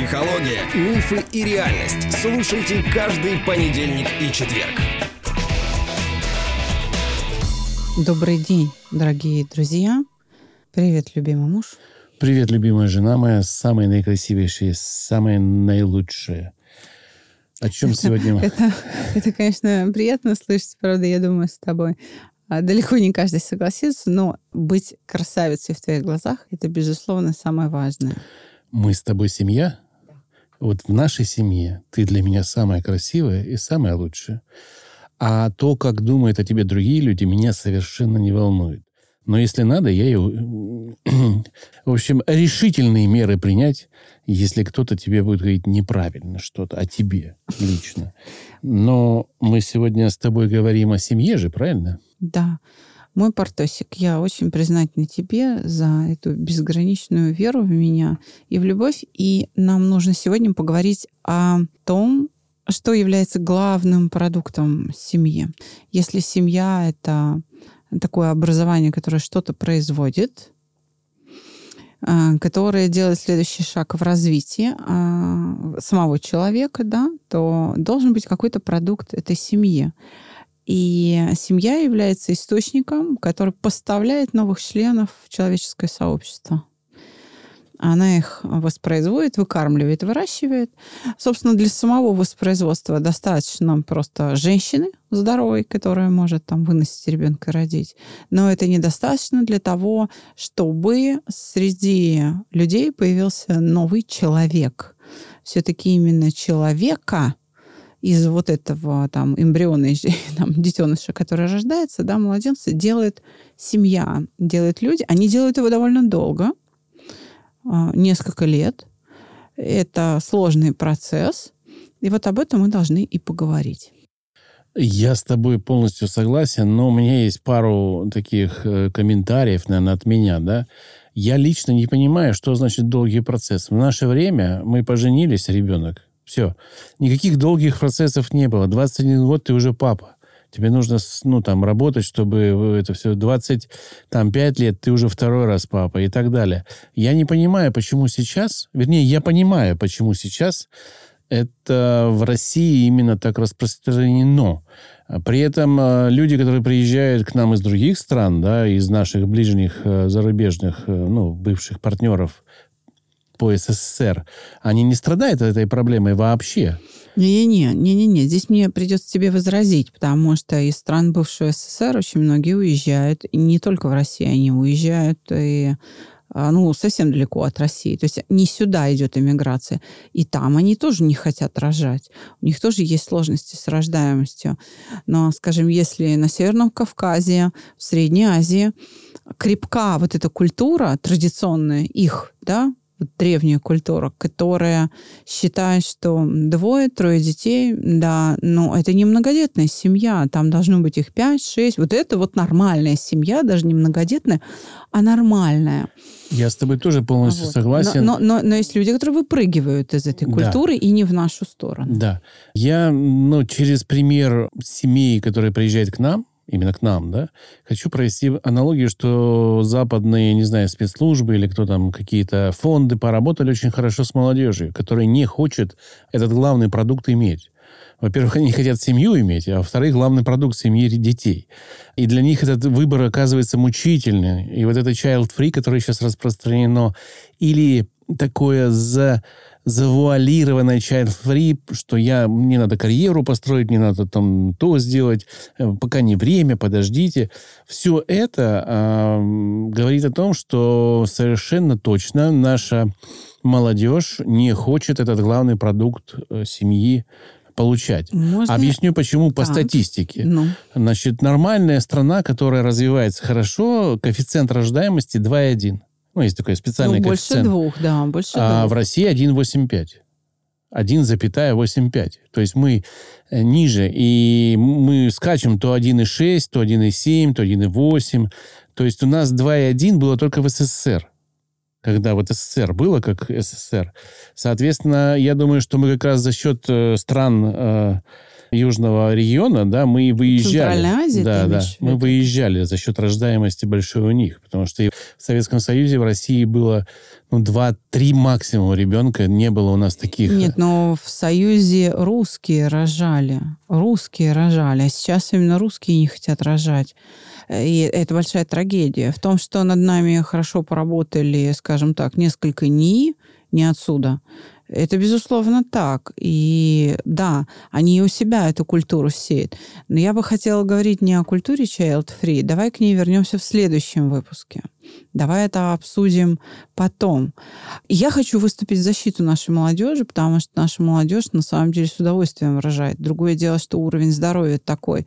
Психология, мифы и реальность. Слушайте каждый понедельник и четверг. Добрый день, дорогие друзья. Привет, любимый муж. Привет, любимая жена моя, самая наикрасивейшая, самая наилучшая. О чем сегодня? Это, это, конечно, приятно слышать, правда, я думаю, с тобой. А, далеко не каждый согласится, но быть красавицей в твоих глазах – это, безусловно, самое важное. Мы с тобой семья? Вот в нашей семье ты для меня самая красивая и самая лучшая. А то, как думают о тебе другие люди, меня совершенно не волнует. Но если надо, я ее... В общем, решительные меры принять, если кто-то тебе будет говорить неправильно что-то о тебе лично. Но мы сегодня с тобой говорим о семье же, правильно? Да. Мой Портосик, я очень признательна тебе за эту безграничную веру в меня и в любовь. И нам нужно сегодня поговорить о том, что является главным продуктом семьи. Если семья — это такое образование, которое что-то производит, э, которое делает следующий шаг в развитии э, самого человека, да, то должен быть какой-то продукт этой семьи. И семья является источником, который поставляет новых членов в человеческое сообщество. Она их воспроизводит, выкармливает, выращивает. Собственно, для самого воспроизводства достаточно просто женщины здоровой, которая может там выносить ребенка и родить. Но это недостаточно для того, чтобы среди людей появился новый человек. Все-таки именно человека из вот этого там эмбриона, там, детеныша, который рождается, да, младенца, делает семья, делают люди. Они делают его довольно долго, а, несколько лет. Это сложный процесс. И вот об этом мы должны и поговорить. Я с тобой полностью согласен, но у меня есть пару таких э, комментариев, наверное, от меня, да. Я лично не понимаю, что значит долгий процесс. В наше время мы поженились, ребенок, все. Никаких долгих процессов не было. 21 год ты уже папа. Тебе нужно, ну, там, работать, чтобы это все... 25 лет ты уже второй раз папа и так далее. Я не понимаю, почему сейчас... Вернее, я понимаю, почему сейчас это в России именно так распространено. При этом э, люди, которые приезжают к нам из других стран, да, из наших ближних э, зарубежных, э, ну, бывших партнеров по СССР, они не страдают этой проблемой вообще. Не-не-не, не-не-не, здесь мне придется тебе возразить, потому что из стран бывшего СССР очень многие уезжают, и не только в Россию они уезжают, и а, ну, совсем далеко от России. То есть не сюда идет иммиграция. И там они тоже не хотят рожать. У них тоже есть сложности с рождаемостью. Но, скажем, если на Северном Кавказе, в Средней Азии крепка вот эта культура традиционная их, да, древняя культура, которая считает, что двое-трое детей, да, но это не многодетная семья, там должно быть их пять-шесть. Вот это вот нормальная семья, даже не многодетная, а нормальная. Я с тобой тоже полностью вот. согласен. Но, но, но, но есть люди, которые выпрыгивают из этой культуры да. и не в нашу сторону. Да. Я ну, через пример семей, которые приезжают к нам, именно к нам, да, хочу провести аналогию, что западные, не знаю, спецслужбы или кто там, какие-то фонды поработали очень хорошо с молодежью, которая не хочет этот главный продукт иметь. Во-первых, они хотят семью иметь, а во-вторых, главный продукт семьи – детей. И для них этот выбор оказывается мучительный. И вот это child-free, которое сейчас распространено, или такое за завуалированная child-free, что я, мне надо карьеру построить, мне надо там то сделать, э, пока не время, подождите. Все это э, говорит о том, что совершенно точно наша молодежь не хочет этот главный продукт э, семьи получать. Можно... Объясню, почему по так. статистике. Ну. Значит, нормальная страна, которая развивается хорошо, коэффициент рождаемости 2,1. Ну, есть такой специальный ну, больше коэффициент. двух, да, больше А двух. в России 1,85. 1,85. То есть мы э, ниже, и мы скачем то 1,6, то 1,7, то 1,8. То есть у нас 2,1 было только в СССР. Когда вот СССР было как СССР. Соответственно, я думаю, что мы как раз за счет э, стран э, южного региона, да, мы выезжали. Центральной Азии, да, да, имеешь мы выезжали за счет рождаемости большой у них, потому что в Советском Союзе, в России было ну, 2-3 максимум ребенка, не было у нас таких. Нет, но в Союзе русские рожали. Русские рожали. А сейчас именно русские не хотят рожать. И это большая трагедия. В том, что над нами хорошо поработали, скажем так, несколько НИИ, не отсюда. Это, безусловно, так. И да, они у себя эту культуру сеют. Но я бы хотела говорить не о культуре child-free. Давай к ней вернемся в следующем выпуске. Давай это обсудим потом. Я хочу выступить в защиту нашей молодежи, потому что наша молодежь на самом деле с удовольствием рожает. Другое дело, что уровень здоровья такой,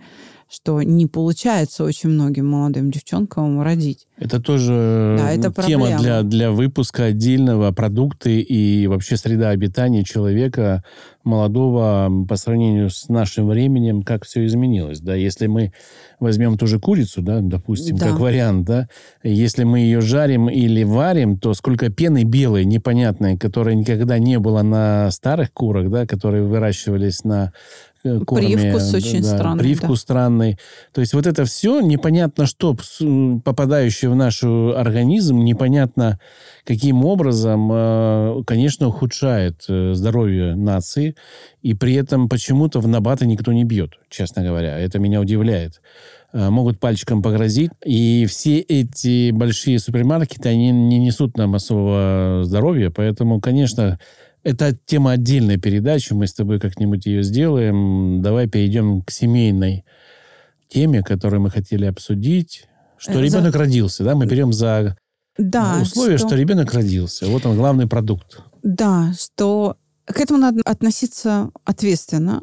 что не получается очень многим молодым девчонкам родить. Это тоже Да, это тема проблема. для, для выпуска отдельного продукты и вообще среда обитания человека молодого по сравнению с нашим временем, как все изменилось. Да? Если мы возьмем ту же курицу, да, допустим, Да. как вариант, да, если мы ее жарим или варим, то сколько пены белой, непонятной, которой никогда не было на старых курах, да, которые выращивались на э, курами, Привкус да, очень да, странный, Привкус странный. То есть вот это все непонятно что, попадающее в наш организм, непонятно каким образом, э, конечно, ухудшает э, здоровье нации. И при этом почему-то в набаты никто не бьет, честно говоря. Это меня удивляет. Э, Могут пальчиком погрозить. И все эти большие супермаркеты, они не несут нам особого здоровья. Поэтому, конечно, это тема отдельной передачи. Мы с тобой как-нибудь ее сделаем. Давай перейдем к семейной теме, которую мы хотели обсудить. Что Э, за- ребенок родился, да? Мы берем за Да, условие, что... ребенок родился. Вот он, главный продукт. Да, что к этому надо относиться ответственно,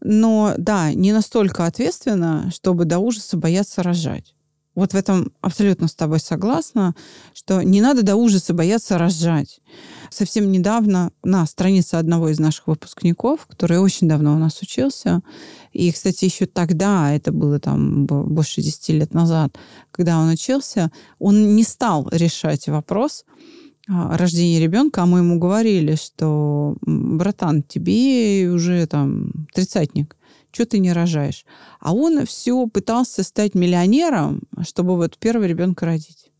но да, не настолько ответственно, чтобы до ужаса бояться рожать. Вот в этом абсолютно с тобой согласна, что не надо до ужаса бояться рожать. Совсем недавно на странице одного из наших выпускников, который очень давно у нас учился, и, кстати, еще тогда, это было там больше 10 лет назад, когда он учился, он не стал решать вопрос, рождения ребенка, а мы ему говорили, что «М, братан, тебе уже там тридцатник, что ты не рожаешь? А он все пытался стать миллионером, чтобы вот первого ребенка родить.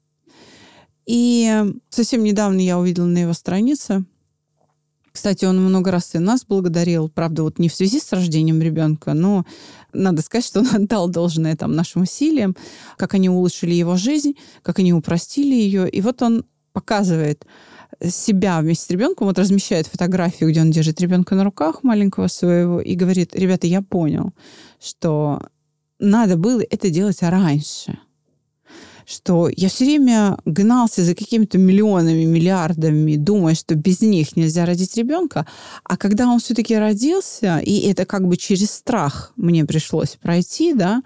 И совсем недавно я увидела на его странице, кстати, он много раз и нас благодарил, правда, вот не в связи с рождением ребенка, но надо сказать, что он отдал должное там нашим усилиям, как они улучшили его жизнь, как они упростили ее. И вот он показывает себя вместе с ребенком, вот размещает фотографию, где он держит ребенка на руках маленького своего и говорит, ребята, я понял, что надо было это делать раньше что я все время гнался за какими-то миллионами, миллиардами, думая, что без них нельзя родить ребенка. А когда он все-таки родился, и это как бы через страх мне пришлось пройти, да,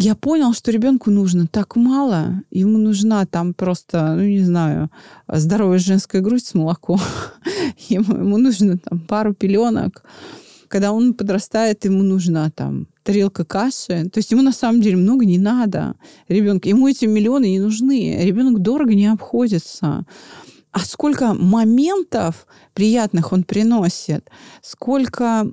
я понял, что ребенку нужно так мало, ему нужна там просто, ну не знаю, здоровая женская грудь с молоком, ему, ему нужно там пару пеленок. Когда он подрастает, ему нужна там тарелка каши. То есть ему на самом деле много не надо. Ребенку, ему эти миллионы не нужны. Ребенок дорого не обходится. А сколько моментов приятных он приносит, сколько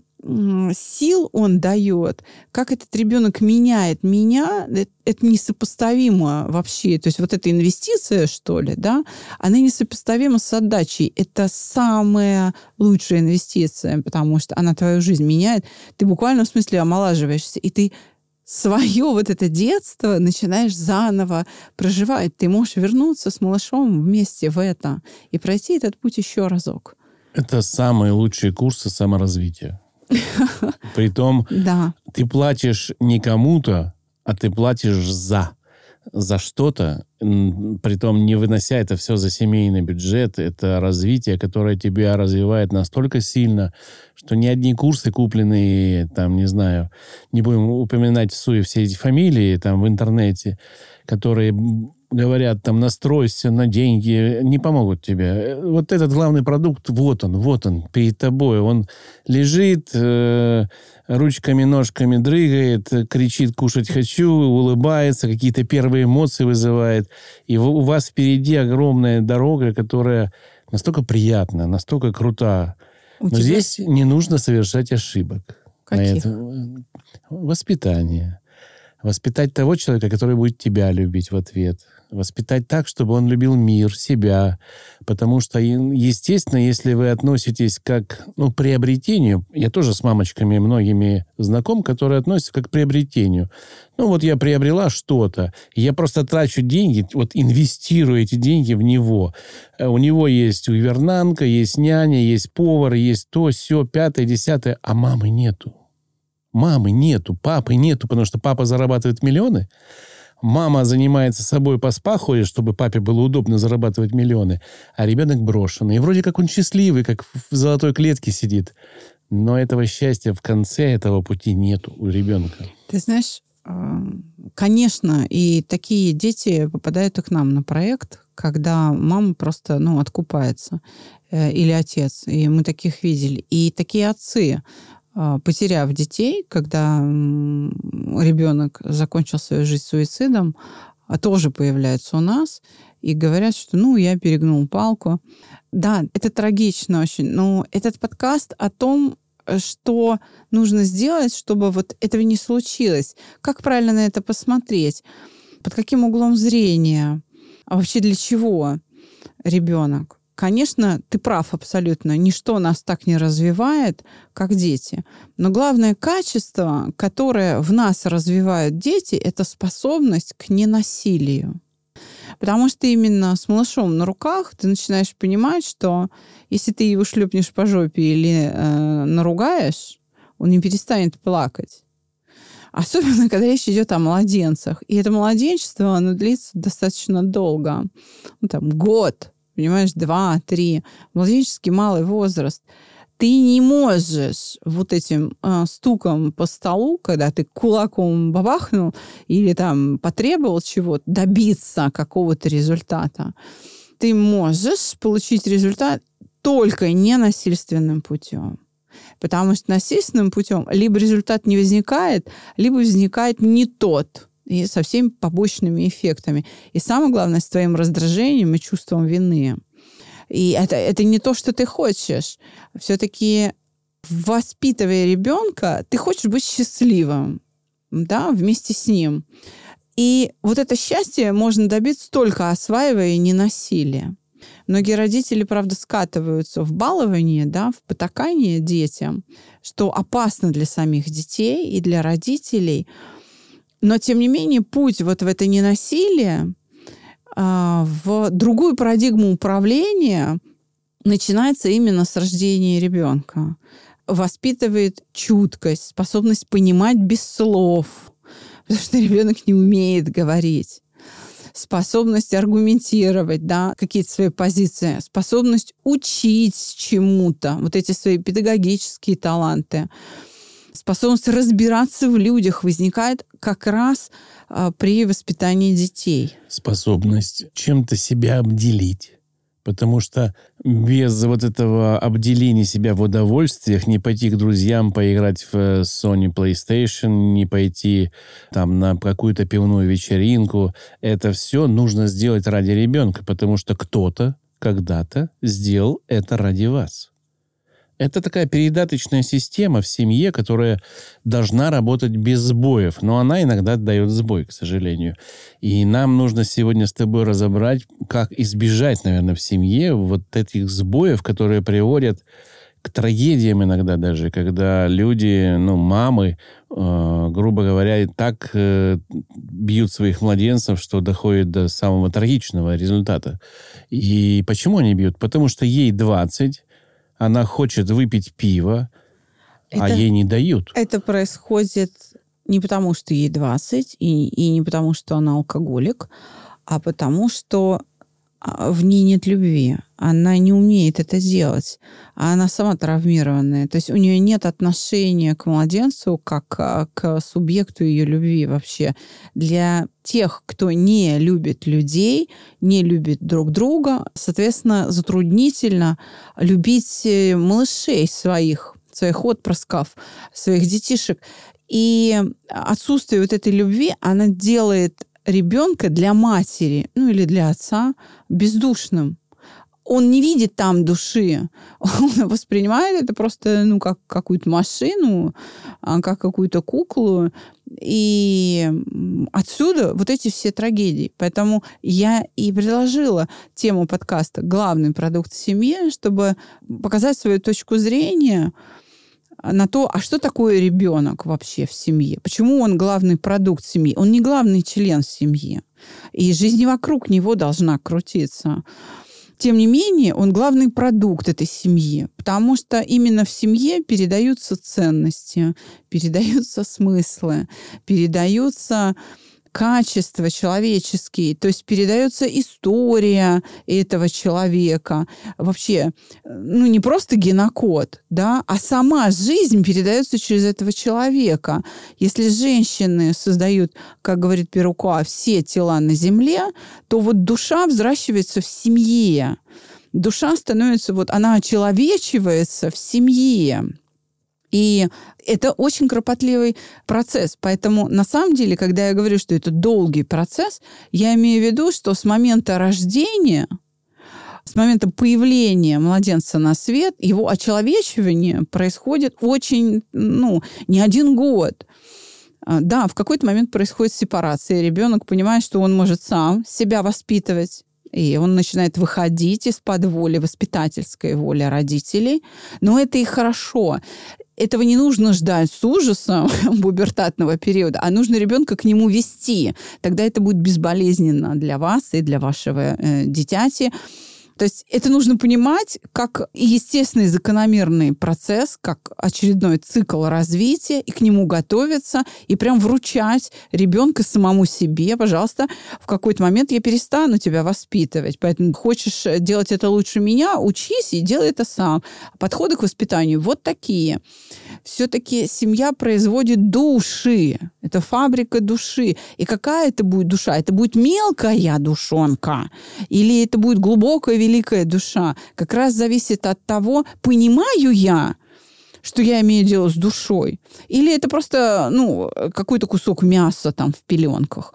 сил он дает, как этот ребенок меняет меня, э- это несопоставимо вообще. То есть вот эта инвестиция, что ли, да, она несопоставима с отдачей. Это самая лучшая инвестиция, потому что она твою жизнь меняет. Ты буквально в смысле омолаживаешься, и ты свое вот это детство начинаешь заново проживать. Ты можешь вернуться с малышом вместе в это и пройти этот путь еще разок. Это самые лучшие курсы саморазвития. Притом Да, ты платишь не кому-то, а ты платишь за. За что-то, притом не вынося это все за семейный бюджет, это развитие, которое тебя развивает настолько сильно, что ни одни курсы, купленные, там, не знаю, не будем упоминать в суе все эти фамилии там в интернете, которые говорят, там, настройся на деньги, не помогут тебе. Э, Вот этот главный продукт, вот он, вот он, перед тобой. Он лежит, э, ручками, ножками дрыгает, э, кричит «кушать хочу», улыбается, какие-то первые эмоции вызывает. И у вас впереди огромная дорога, которая настолько приятна, настолько крута. у Но тебя- здесь не нужно совершать ошибок. Каких? Это, воспитание. Воспитать того человека, который будет тебя любить в ответ воспитать так, чтобы он любил мир, себя. Потому что, естественно, если вы относитесь как ну, приобретению, я тоже с мамочками многими знаком, которые относятся как к приобретению. Ну вот я приобрела что-то, я просто трачу деньги, вот инвестирую эти деньги в него. Э, у него есть увернанка, есть няня, есть повар, есть то, все, пятое, десятое, а мамы нету. Мамы нету, папы нету, потому что папа зарабатывает миллионы, мама занимается собой по спа ходит, чтобы папе было удобно зарабатывать миллионы, а ребенок брошенный. И вроде как он счастливый, как в золотой клетке сидит. Но этого счастья в конце этого пути нет у ребенка. Ты знаешь, а, конечно, и такие дети попадают и к нам на проект, когда мама просто, ну, откупается э, или отец, и мы таких видели. И такие отцы, потеряв детей, когда ребенок закончил свою жизнь суицидом, а тоже появляются у нас и говорят, что ну, я перегнул палку. Да, это трагично очень, но этот подкаст о том, что нужно сделать, чтобы вот этого не случилось. Как правильно на это посмотреть? Под каким углом зрения? А вообще для чего ребенок? Конечно, ты прав абсолютно. Ничто нас так не развивает, как дети. Но главное качество, которое в нас развивают дети, это способность к ненасилию. Потому что именно с малышом на руках ты начинаешь понимать, что если ты его шлепнешь по жопе или э, наругаешь, он не перестанет плакать. Особенно, когда речь идет о младенцах. И это младенчество, оно длится достаточно долго. Ну, там, год, понимаешь, два, три, младенческий малый возраст, ты не можешь вот этим э, стуком по столу, когда ты кулаком бабахнул или там потребовал чего-то, добиться какого-то результата. Ты можешь получить результат только ненасильственным путем. Потому что насильственным путем либо результат не возникает, либо возникает не тот и со всеми побочными эффектами. И самое главное, с твоим раздражением и чувством вины. И это, это не то, что ты хочешь. Все-таки воспитывая ребенка, ты хочешь быть счастливым, да, вместе с ним. И вот это счастье можно добиться только осваивая ненасилие. Многие родители, правда, скатываются в балование, да, в потакание детям, что опасно для самих детей и для родителей – но, тем не менее, путь вот в это ненасилие, а, в другую парадигму управления начинается именно с рождения ребенка. Воспитывает чуткость, способность понимать без слов, потому что ребенок не умеет говорить. Способность аргументировать, да, какие-то свои позиции, способность учить чему-то, вот эти свои педагогические таланты способность разбираться в людях возникает как раз а, при воспитании детей. Способность чем-то себя обделить. Потому что без вот этого обделения себя в удовольствиях не пойти к друзьям поиграть в э, Sony PlayStation, не пойти там на какую-то пивную вечеринку, это все нужно сделать ради ребенка, потому что кто-то когда-то сделал это ради вас. Это такая передаточная система в семье, которая должна работать без сбоев. Но она иногда дает сбой, к сожалению. И нам нужно сегодня с тобой разобрать, как избежать, наверное, в семье вот этих сбоев, которые приводят к трагедиям иногда даже, когда люди, ну, мамы, э, грубо говоря, так э, бьют своих младенцев, что доходит до самого трагичного результата. И почему они бьют? Потому что ей 20, она хочет выпить пиво, а это, а ей не дают. Это происходит не потому, что ей 20, и, и не потому, что она алкоголик, а потому, что в ней нет любви. Она не умеет это делать. А она сама травмированная. То есть у нее нет отношения к младенцу как а, к субъекту ее любви вообще. Для тех, кто не любит людей, не любит друг друга, соответственно, затруднительно любить э, малышей своих, своих отпрысков, своих детишек. И отсутствие вот этой любви, она делает ребенка для матери, ну или для отца, бездушным. он не видит там души. Он воспринимает это просто, ну, как какую-то машину, а, как какую-то куклу. И отсюда вот эти все трагедии. Поэтому я и предложила тему подкаста «Главный продукт семьи», чтобы показать свою точку зрения на то, а что такое ребенок вообще в семье? Почему он главный продукт семьи? Он не главный член семьи. И жизнь вокруг него должна крутиться. Тем не менее, он главный продукт этой семьи, потому что именно в семье передаются ценности, передаются смыслы, передаются качества человеческие, то есть передается история этого человека. Вообще, ну, не просто генокод, да, а сама жизнь передается через этого человека. Если женщины создают, как говорит Перукуа, все тела на земле, то вот душа взращивается в семье. Душа становится, вот она очеловечивается в семье. И это очень кропотливый процесс. Поэтому на самом деле, когда я говорю, что это долгий процесс, я имею в виду, что с момента рождения с момента появления младенца на свет, его очеловечивание происходит очень, ну, не один год. А, да, в какой-то момент происходит сепарация. Ребенок понимает, что он может сам себя воспитывать, и он начинает выходить из-под воли, воспитательской воли родителей. Но это и хорошо этого не нужно ждать с ужасом пубертатного периода, а нужно ребенка к нему вести. Тогда это будет безболезненно для вас и для вашего э, дитяти. То есть это нужно понимать как естественный закономерный процесс, как очередной цикл развития, и к нему готовиться, и прям вручать ребенка самому себе, пожалуйста, в какой-то момент я перестану тебя воспитывать. Поэтому хочешь делать это лучше меня, учись и делай это сам. Подходы к воспитанию вот такие. Все-таки семья производит души. Это фабрика души. И какая это будет душа? Это будет мелкая душонка? Или это будет глубокая великая душа, как раз зависит от того, понимаю я, что я имею дело с душой, или это просто, ну, какой-то кусок мяса там в пеленках.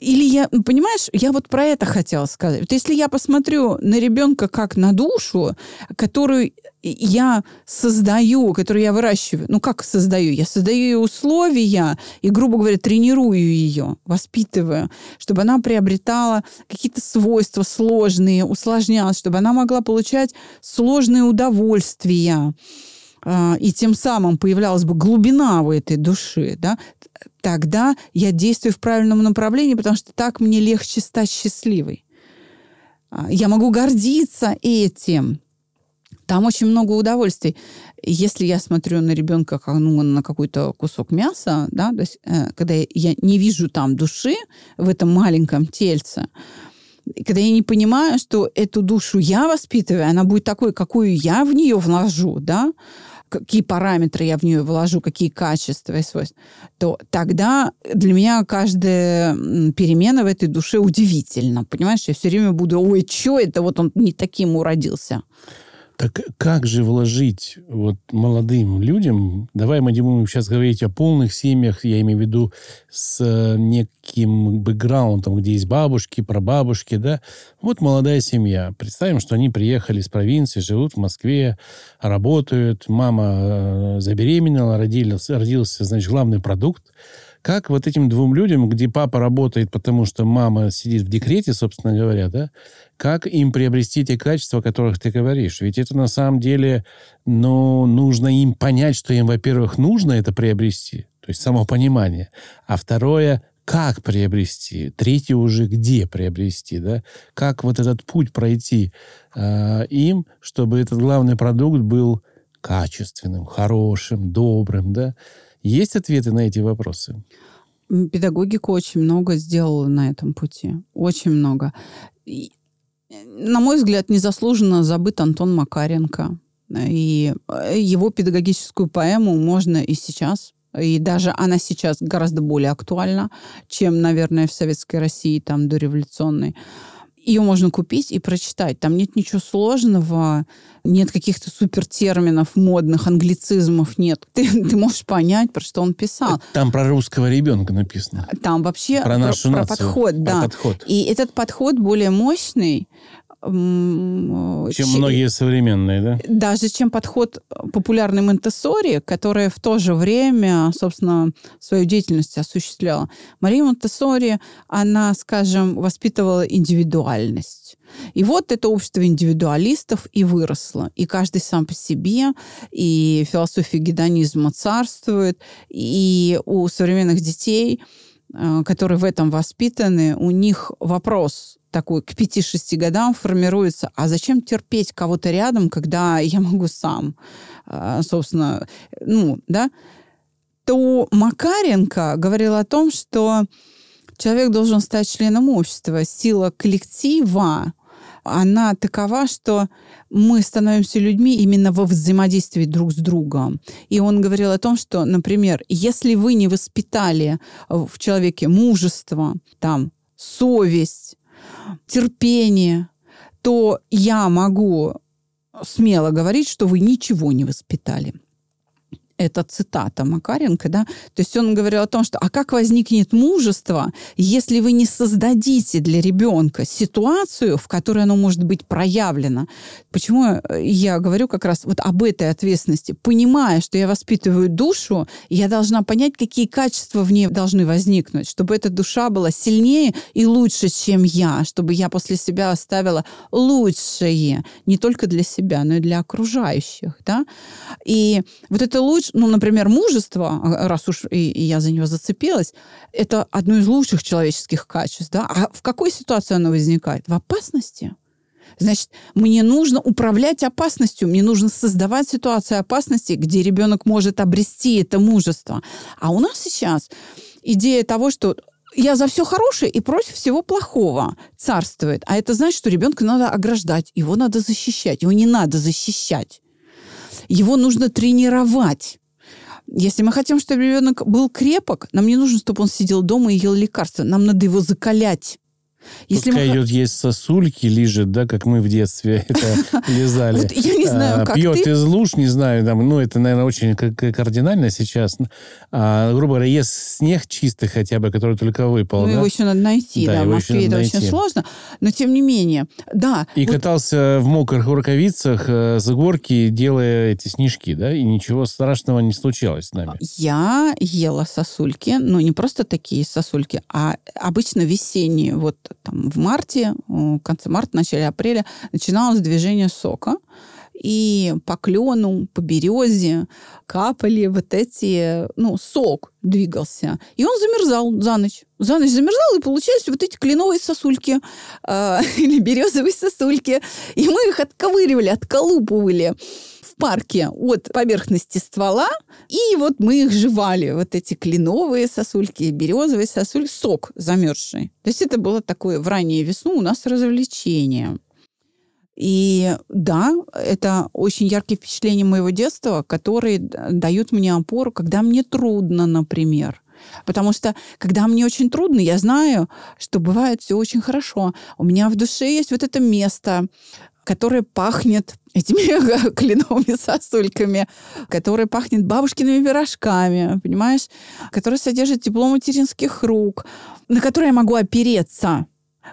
Или я, понимаешь, я вот про это хотела сказать. Вот если я посмотрю на ребенка как на душу, которую я создаю, которую я выращиваю, ну как создаю? Я создаю ей условия и, грубо говоря, тренирую ее, воспитываю, чтобы она приобретала какие-то свойства сложные, усложнялась, чтобы она могла получать сложные удовольствия а, и тем самым появлялась бы глубина у этой души, да, тогда я действую в правильном направлении, потому что так мне легче стать счастливой. А, я могу гордиться этим. Там очень много удовольствий. Если я смотрю на ребенка как ну, на какой-то кусок мяса, да, то есть, э, когда я не вижу там души в этом маленьком тельце, когда я не понимаю, что эту душу я воспитываю, она будет такой, какую я в нее вложу, да, какие параметры я в нее вложу, какие качества и свойства, то тогда для меня каждая перемена в этой душе удивительна. Понимаешь, я все время буду, ой, что это, вот он не таким уродился. Так как же вложить вот молодым людям, давай мы будем сейчас говорить о полных семьях, я имею в виду с э, неким бэкграундом, где есть бабушки, прабабушки, да, вот молодая семья. Представим, что они приехали из провинции, живут в Москве, работают, мама э, забеременела, родился, родился, значит, главный продукт, как вот этим двум людям, где папа работает, потому что мама сидит в декрете, собственно говоря, да, как им приобрести те качества, о которых ты говоришь? Ведь это на самом деле, ну, нужно им понять, что им, во-первых, нужно это приобрести, то есть само понимание, а второе, как приобрести, третье уже где приобрести, да, как вот этот путь пройти э, им, чтобы этот главный продукт был качественным, хорошим, добрым, да, есть ответы на эти вопросы? Педагогика очень много сделала на этом пути. Очень много. На мой взгляд, незаслуженно забыт Антон Макаренко. И э, его педагогическую поэму можно и сейчас и даже она сейчас гораздо более актуальна, чем, наверное, в Советской России, там, дореволюционной. Ее можно купить и прочитать. Там нет ничего сложного, нет каких-то супертерминов, модных, англицизмов нет. Ты, ты можешь понять, про что он писал. Там про русского ребенка написано. Там вообще про, нашу про, нацию, про подход, про да. подход. И этот подход более мощный, Чем че- многие современные, да? даже чем подход популярной Монтессори, которая в то же время, собственно, свою деятельность осуществляла. Мария Монтессори, она, скажем, воспитывала индивидуальность. И вот это общество индивидуалистов и выросло. И каждый сам по себе, и философия гедонизма царствует, и у современных детей, э, которые в этом воспитаны, у них вопрос такой к 5-6 годам формируется, а зачем терпеть кого-то рядом, когда я могу сам, А, собственно, ну, да, то Макаренко говорил о том, что человек должен стать членом общества. Сила коллектива, она такова, что мы становимся людьми именно во взаимодействии друг с другом. И он говорил о том, что, например, если вы не воспитали в человеке мужество, там, совесть, терпение, то я могу смело говорить, что вы ничего не воспитали. Это цитата Макаренко, да? То есть он говорил о том, что а как возникнет мужество, если вы не создадите для ребенка ситуацию, в которой оно может быть проявлено? Почему я говорю как раз вот об этой ответственности? Понимая, что я воспитываю душу, я должна понять, какие качества в ней должны возникнуть, чтобы эта душа была сильнее и лучше, чем я, чтобы я после себя оставила лучшее, не только для себя, но и для окружающих, да? И вот это лучше, ну, например, мужество, а, раз уж и, и я за него зацепилась, это одно из лучших человеческих качеств, да? А в какой ситуации оно возникает? В опасности. Значит, мне нужно управлять опасностью, мне нужно создавать ситуацию опасности, где ребенок может обрести это мужество. А у нас сейчас идея того, что я за все хорошее и против всего плохого царствует. А это значит, что ребенка надо ограждать, его надо защищать, его не надо защищать. Его нужно тренировать. Если мы хотим, чтобы ребенок был крепок, нам не нужно, чтобы он сидел дома и ел лекарства. Нам надо его закалять. Если Пускай мы... идет есть сосульки, лижет, да, как мы в детстве это лизали. Вот я не знаю, А, как Пьет ты. из луж, не знаю, там, ну, это, наверное, очень кардинально сейчас. А, грубо говоря, ест снег чистый хотя бы, который только выпал, Ну, да? его еще надо найти, Да, да, в Москве это надо очень найти. сложно. Но тем не менее, да. И вот катался в мокрых рукавицах э, с горки, делая эти снежки, да, и ничего страшного не случалось с нами. Я ела сосульки, но не просто такие сосульки, а обычно весенние. Вот там в марте, в конце марта, начале апреля начиналось движение сока. И по клену, по березе капали вот эти, ну, сок двигался. И он замерзал за ночь. За ночь замерзал, и получались вот эти кленовые сосульки э, или березовые сосульки. И мы их отковыривали, отколупывали в парке от поверхности ствола, и вот мы их жевали, вот эти кленовые сосульки, березовые сосульки, сок замерзший. То есть это было такое в раннюю весну у нас развлечение. И да, это очень яркие впечатления моего детства, которые дают мне опору, когда мне трудно, например. Потому что, когда мне очень трудно, я знаю, что бывает все очень хорошо. У меня в душе есть вот это место, которое пахнет этими кленовыми сосульками, которое пахнет бабушкиными пирожками, понимаешь? Которое содержит тепло материнских рук, на которое я могу опереться.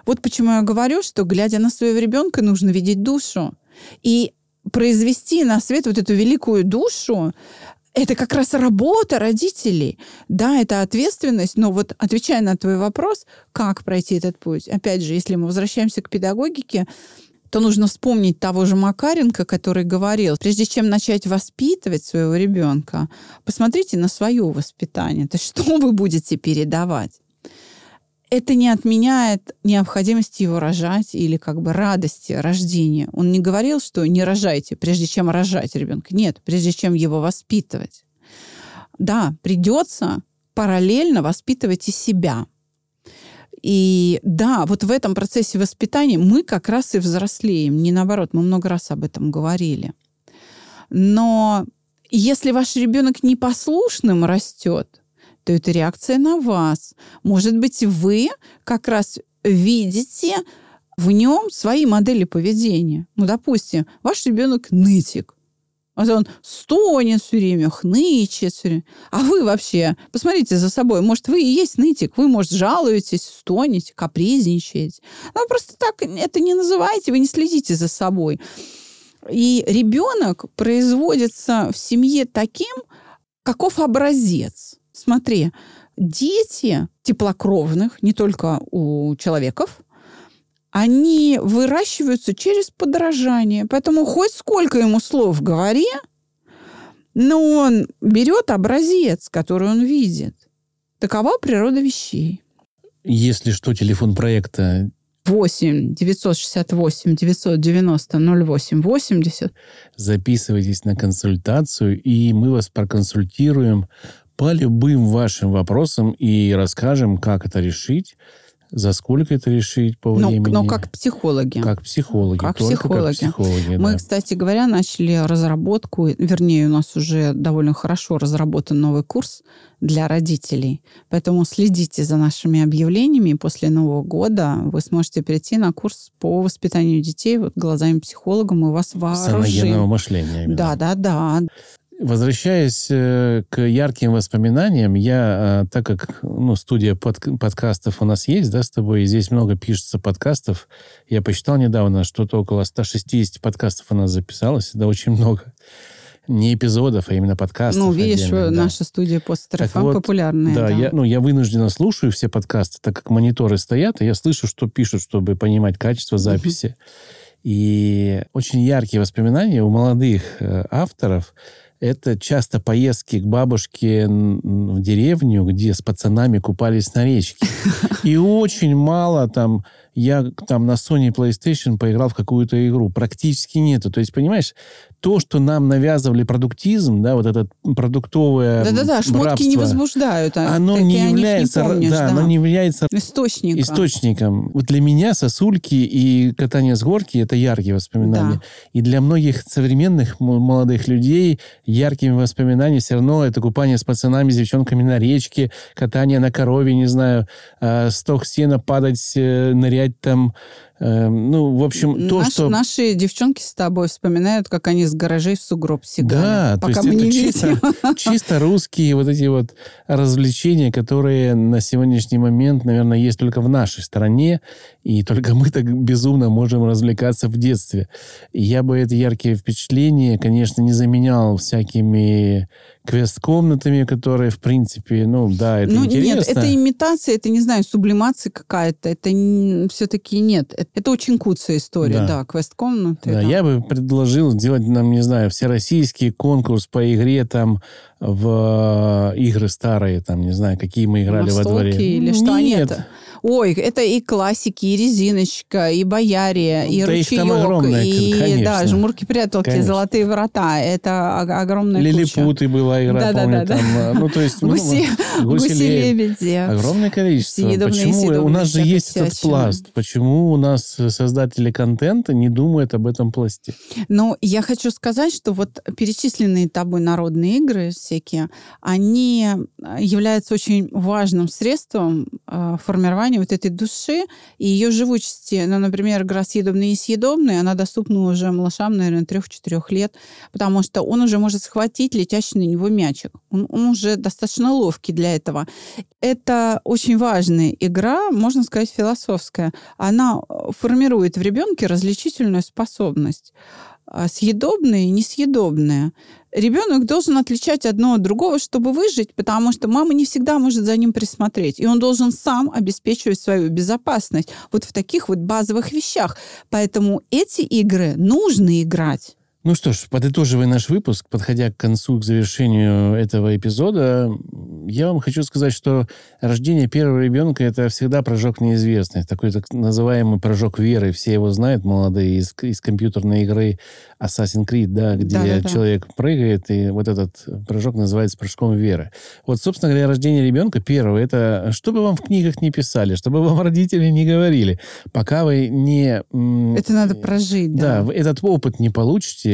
Вот почему я говорю, что, глядя на своего ребенка, нужно видеть душу. И произвести на свет вот эту великую душу, это как раз работа родителей. Да, это ответственность, но вот отвечая на твой вопрос, как пройти этот путь, опять же, если мы возвращаемся к педагогике, то нужно вспомнить того же Макаренко, который говорил, прежде чем начать воспитывать своего ребенка, посмотрите на свое воспитание. То есть что вы будете передавать? это не отменяет необходимости его рожать или как бы радости рождения. Он не говорил, что не рожайте, прежде чем рожать ребенка. Нет, прежде чем его воспитывать. Да, придется параллельно воспитывать и себя. И да, вот в этом процессе воспитания мы как раз и взрослеем. Не наоборот, мы много раз об этом говорили. Но если ваш ребенок непослушным растет, то это реакция на вас. Может быть, вы как раз видите в нем свои модели поведения. Ну, допустим, ваш ребенок нытик. А он стонет все время, хнычет все время. А вы вообще, посмотрите за собой, может, вы и есть нытик, вы, может, жалуетесь, стонете, капризничаете. Ну, просто так это не называйте, вы не следите за собой. И ребенок производится в семье таким, каков образец. Смотри, дети теплокровных, не только у человеков, они выращиваются через подражание. Поэтому хоть сколько ему слов говори, но он берет образец, который он видит. Такова природа вещей. Если что, телефон проекта 8 968 990 08 80. Записывайтесь на консультацию, и мы вас проконсультируем по любым вашим вопросам и расскажем, как это решить за сколько это решить по но, времени? Но как психологи. Как психологи. Как только психологи. Как психологи Мы, да. кстати говоря, начали разработку, вернее, у нас уже довольно хорошо разработан новый курс для родителей. Поэтому следите за нашими объявлениями. После Нового года вы сможете перейти на курс по воспитанию детей вот глазами психолога. Мы вас вооружим. Саногенного мышления. Именно. Да, да, да. Возвращаясь э, к ярким воспоминаниям, я, э, так как ну, студия под, подкастов у нас есть, да, с тобой, и здесь много пишется подкастов, я посчитал недавно, что-то около 160 подкастов у нас записалось, да, очень много. Не эпизодов, а именно подкастов. Ну, видишь, да. наша студия постер Так вот, популярная. Да, Да, Я, ну, я вынужденно слушаю все подкасты, так как мониторы стоят, и я слышу, что пишут, чтобы понимать качество записи. И очень яркие воспоминания у молодых э, авторов это часто поездки к бабушке в деревню, где с пацанами купались на речке. И очень мало там я там на Sony PlayStation поиграл в какую-то игру. Практически нету. То есть, понимаешь, то, что нам навязывали продуктизм, да, вот этот продуктовое Да-да-да, шмотки рабство, не возбуждают. а оно не является, не помнишь, да, оно не является Источником. источником. Вот для меня сосульки и катание с горки это яркие воспоминания. Да. И для многих современных молодых людей яркими воспоминаниями все равно это купание с пацанами, с девчонками на речке, катание на корове, не знаю, э, сток сена, падать, э, нырять там. Э, ну, в общем, то, Наш- что... Наши девчонки с тобой вспоминают, как они с гаражей в сугроб сигали. Да, то пока есть мы это не чисто, видим. чисто русские вот эти вот развлечения, которые на сегодняшний момент, наверное, есть только в нашей стране, и только мы так безумно можем развлекаться в детстве. И я бы эти яркие впечатления, конечно, не заменял всякими квест-комнатами, которые, в принципе, ну, да, это ну, интересно. нет, это имитация, это, не знаю, сублимация какая-то. Это все-таки нет. Это, это очень куцая история, Да. да, квест-комнаты. Да, да. я бы предложил сделать нам, не знаю, всероссийский конкурс по игре там в игры старые, там, не знаю, какие мы играли во дворе. Настолки или что? Нет. Нет. Ой, это и классики, и резиночка, и боярия, и Да ручеек, огромное, и конечно. да, жмурки-пряталки, Конечно. золотые врата. Это огромная куча. Лилипуты была игра, Да-да-да-да. помню, там. э, Ну, то есть... ну, Гуси, гуси-лебеди. гуси-лебеди. Огромное количество. Съедобные, Почему? У съедобные, нас же есть этот всячина. пласт. Почему у нас создатели контента не думают об этом пласте? Но я хочу сказать, что вот перечисленные тобой народные игры всякие, они являются очень важным средством э, формирования вот этой души и ее живучести. Ну, например, игра «Съедобные и съедобные», она доступна уже малышам, наверное, трех-четырех лет, потому что он уже может схватить летящий на него мячик. Он, он уже достаточно ловкий для этого. Это очень важная игра, можно сказать, философская. Она э, формирует в ребенке различительную способность съедобное и несъедобное. Ребенок должен отличать одно от другого, чтобы выжить, потому что мама не всегда может за ним присмотреть. И он должен сам обеспечивать свою безопасность вот в таких вот базовых вещах. Поэтому эти игры нужно играть. Ну что ж, подытоживая наш выпуск, подходя к концу, к завершению этого эпизода, я вам хочу сказать, что рождение первого ребенка – это всегда прыжок в неизвестность. Такой так называемый прыжок веры. Все его знают, молодые, из, из компьютерной игры Assassin's Creed, да, где Да-да-да. человек прыгает, и вот этот прыжок называется прыжком веры. Вот, собственно говоря, рождение ребенка первого – это что бы вам в книгах не писали, что бы вам родители не говорили, пока вы не... Это надо прожить, да, да. этот опыт не получите,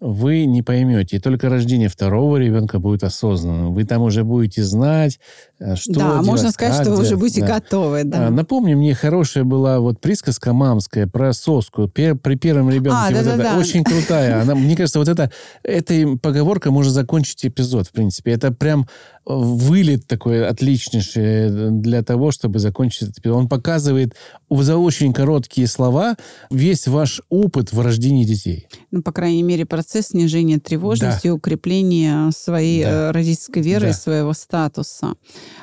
вы не поймете. И только рождение второго ребенка будет осознанным. Вы там уже будете знать, э, что Да, делать, можно сказать, что вы уже будете Да. готовы. Да. А, Напомни, мне хорошая была вот присказка мамская про соску Пер- при первом ребенке. А, вот это да-да-да. Очень крутая. Она, мне кажется, вот это, этой поговорка может закончить эпизод, в принципе. Это прям э, вылет такой отличнейший для того, чтобы закончить этот эпизод. Он показывает за очень короткие слова весь ваш опыт в рождении детей. Ну, по крайней мере, процесс снижения тревожности, укрепления своей Да. э, родительской веры Да. и своего статуса.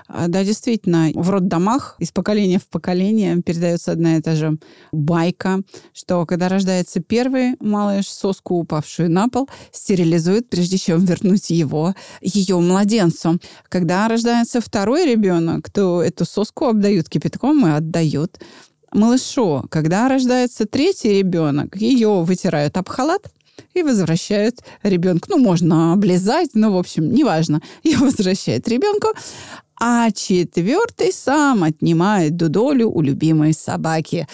А, Да, действительно, в роддомах из поколения в поколение передается одна и та же байка, что когда рождается первый малыш, соску, упавшую на пол, стерилизуют, прежде чем вернуть его, ее младенцу. Когда рождается второй ребенок, то эту соску обдают кипятком и отдают малышу. Когда рождается третий ребенок, ее вытирают об халат и возвращают ребенку. Ну, можно облизать, но, в общем, неважно. Ее возвращают ребенку. А четвертый сам отнимает дудолю у любимой собаки.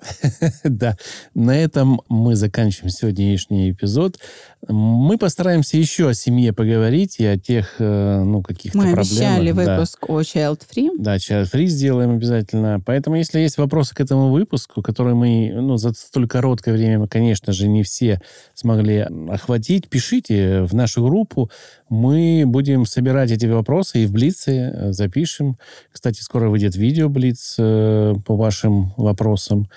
Да, на этом мы заканчиваем сегодняшний эпизод. Мы постараемся еще о семье поговорить и о тех, э, ну, каких-то Мы проблемах. обещали да. выпуск о Child Free. Да, child free сделаем обязательно. Поэтому, если есть вопросы к этому выпуску, который мы, ну, за столь короткое время, мы, конечно же, не все смогли охватить, пишите в нашу группу. Мы будем собирать эти вопросы и в Блице э, запишем. Кстати, скоро выйдет видео Блиц э, по вашим вопросам.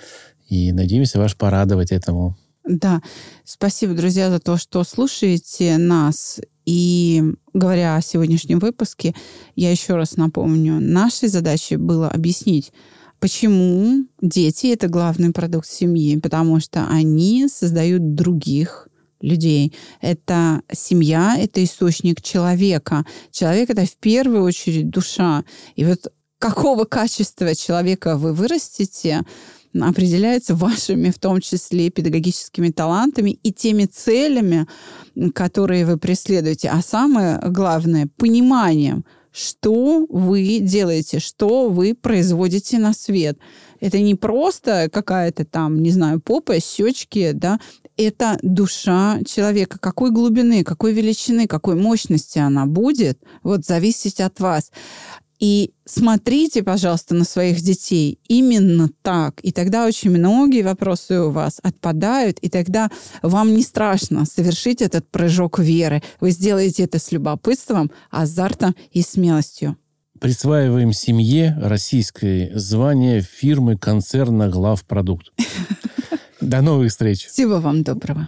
И надеемся вас порадовать этому. Да, спасибо, друзья, за то, что слушаете нас. И говоря о сегодняшнем выпуске, я еще раз напомню, нашей задачей было объяснить, почему дети — это главный продукт семьи, потому что они создают других людей. Это семья, это источник человека. Человек — это в первую очередь душа. И вот какого качества человека вы вырастете, определяется вашими, в том числе, педагогическими талантами и теми целями, которые вы преследуете. А самое главное, пониманием, что вы делаете, что вы производите на свет. Это не просто какая-то там, не знаю, попа, щечки, да, это душа человека. Какой глубины, какой величины, какой мощности она будет, вот зависеть от вас. И смотрите, пожалуйста, на своих детей именно так. И тогда очень многие вопросы у вас отпадают, и тогда вам не страшно совершить этот прыжок веры. Вы сделаете это с любопытством, азартом и смелостью. Присваиваем семье российское звание фирмы концерна главпродукт. До новых встреч. Всего вам доброго.